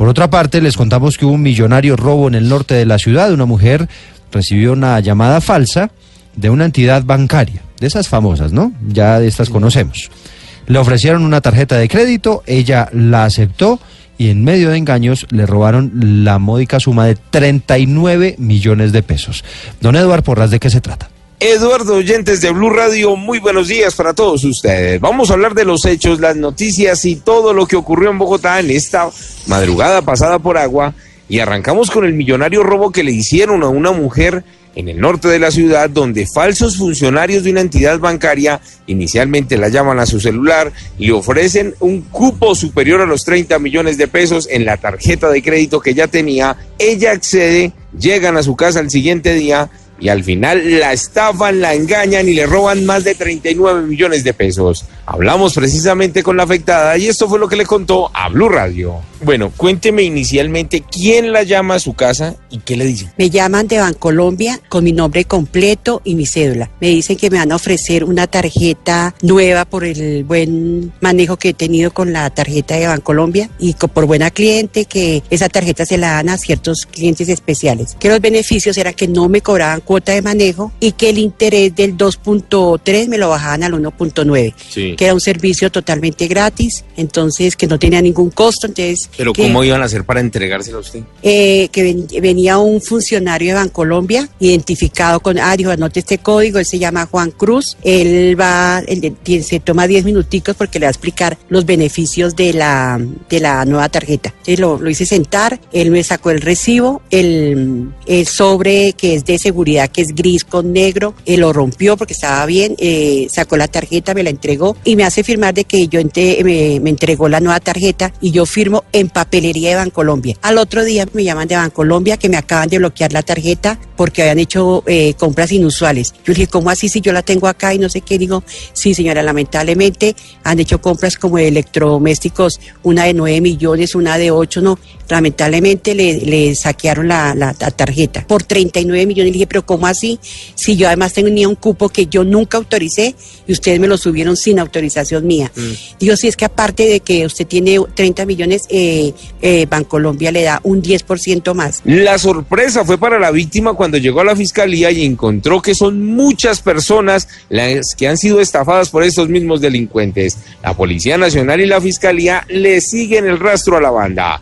Por otra parte, les contamos que hubo un millonario robo en el norte de la ciudad. Una mujer recibió una llamada falsa de una entidad bancaria, de esas famosas, ¿no? Ya de estas conocemos. Le ofrecieron una tarjeta de crédito, ella la aceptó y en medio de engaños le robaron la módica suma de 39 millones de pesos. Don Eduardo Porras, ¿de qué se trata? Eduardo Oyentes de Blue Radio, muy buenos días para todos ustedes. Vamos a hablar de los hechos, las noticias y todo lo que ocurrió en Bogotá en esta madrugada pasada por agua. Y arrancamos con el millonario robo que le hicieron a una mujer en el norte de la ciudad, donde falsos funcionarios de una entidad bancaria inicialmente la llaman a su celular, le ofrecen un cupo superior a los 30 millones de pesos en la tarjeta de crédito que ya tenía. Ella accede, llegan a su casa el siguiente día y al final la estafan, la engañan y le roban más de 39 millones de pesos. Hablamos precisamente con la afectada y esto fue lo que le contó a Blue Radio. Bueno, cuénteme inicialmente quién la llama a su casa y qué le dicen. Me llaman de Bancolombia con mi nombre completo y mi cédula. Me dicen que me van a ofrecer una tarjeta nueva por el buen manejo que he tenido con la tarjeta de Bancolombia y por buena cliente que esa tarjeta se la dan a ciertos clientes especiales. Que los beneficios eran que no me cobraban cuota de manejo y que el interés del 2.3 me lo bajaban al 1.9, que era un servicio totalmente gratis, entonces que no tenía ningún costo, entonces pero ¿cómo iban a hacer para entregárselo a usted? Eh, que venía un funcionario de Bancolombia identificado con, ah, dijo, anote este código, él se llama Juan Cruz, él va, él, se toma 10 minuticos porque le va a explicar los beneficios de la, de la nueva tarjeta. Entonces lo, lo hice sentar, él me sacó el recibo, el, el sobre que es de seguridad, que es gris con negro, él lo rompió porque estaba bien, eh, sacó la tarjeta, me la entregó y me hace firmar de que yo me, me entregó la nueva tarjeta y yo firmo en papelería de Bancolombia. Al otro día me llaman de Bancolombia que me acaban de bloquear la tarjeta porque habían hecho eh, compras inusuales. Yo dije, ¿cómo así si yo la tengo acá y no sé qué? Digo, sí señora, lamentablemente han hecho compras como de electrodomésticos, una de 9 millones, una de 8, no. Lamentablemente le, saquearon la, tarjeta por 39 millones. Y dije, pero ¿cómo así? Si yo además tenía un cupo que yo nunca autoricé y ustedes me lo subieron sin autorización mía. Mm. Digo, si es que aparte de que usted tiene 30 millones, eh, eh, Bancolombia le da un 10% más. La sorpresa fue para la víctima cuando llegó a la fiscalía y encontró que son muchas personas las que han sido estafadas por estos mismos delincuentes. La Policía Nacional y la Fiscalía le siguen el rastro a la banda.